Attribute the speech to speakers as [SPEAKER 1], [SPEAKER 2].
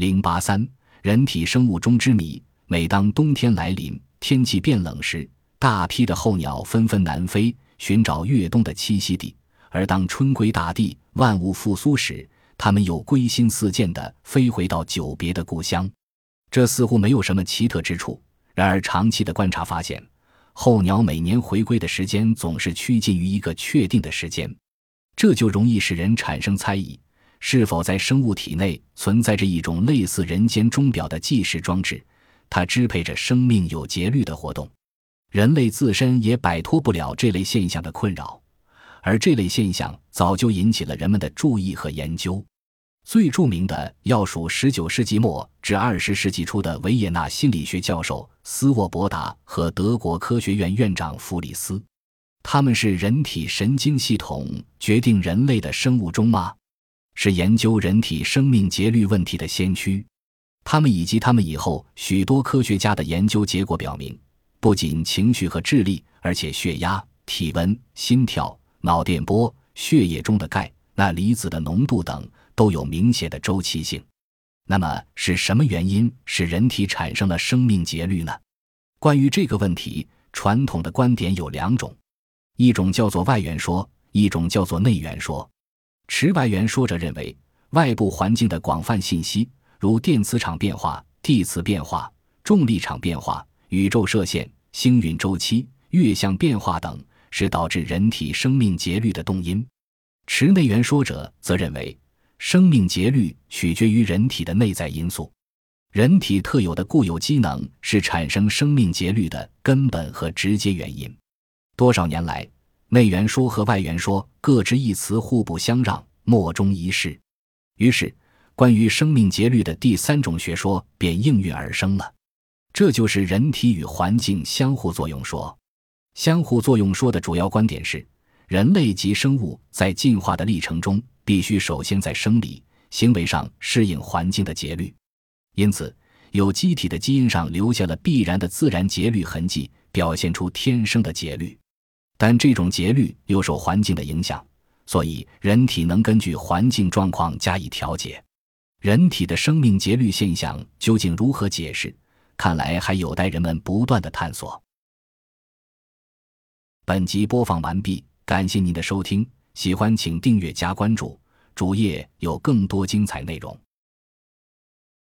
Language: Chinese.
[SPEAKER 1] 零八三，人体生物钟之谜。每当冬天来临，天气变冷时，大批的候鸟纷纷南飞，寻找越冬的栖息地；而当春归大地，万物复苏时，它们又归心似箭地飞回到久别的故乡。这似乎没有什么奇特之处。然而，长期的观察发现，候鸟每年回归的时间总是趋近于一个确定的时间，这就容易使人产生猜疑。是否在生物体内存在着一种类似人间钟表的计时装置？它支配着生命有节律的活动。人类自身也摆脱不了这类现象的困扰，而这类现象早就引起了人们的注意和研究。最著名的要数19世纪末至20世纪初的维也纳心理学教授斯沃伯达和德国科学院院长弗里斯。他们是人体神经系统决定人类的生物钟吗？是研究人体生命节律问题的先驱，他们以及他们以后许多科学家的研究结果表明，不仅情绪和智力，而且血压、体温、心跳、脑电波、血液中的钙、钠离子的浓度等都有明显的周期性。那么，是什么原因使人体产生了生命节律呢？关于这个问题，传统的观点有两种，一种叫做外源说，一种叫做内源说。持外源说者认为，外部环境的广泛信息，如电磁场变化、地磁变化、重力场变化、宇宙射线、星云周期、月相变化等，是导致人体生命节律的动因。持内源说者则认为，生命节律取决于人体的内在因素，人体特有的固有机能是产生生命节律的根本和直接原因。多少年来，内源说和外源说各执一词，互不相让，莫衷一是。于是，关于生命节律的第三种学说便应运而生了，这就是人体与环境相互作用说。相互作用说的主要观点是，人类及生物在进化的历程中，必须首先在生理、行为上适应环境的节律，因此，有机体的基因上留下了必然的自然节律痕迹，表现出天生的节律。但这种节律又受环境的影响，所以人体能根据环境状况加以调节。人体的生命节律现象究竟如何解释？看来还有待人们不断的探索。本集播放完毕，感谢您的收听，喜欢请订阅加关注，主页有更多精彩内容。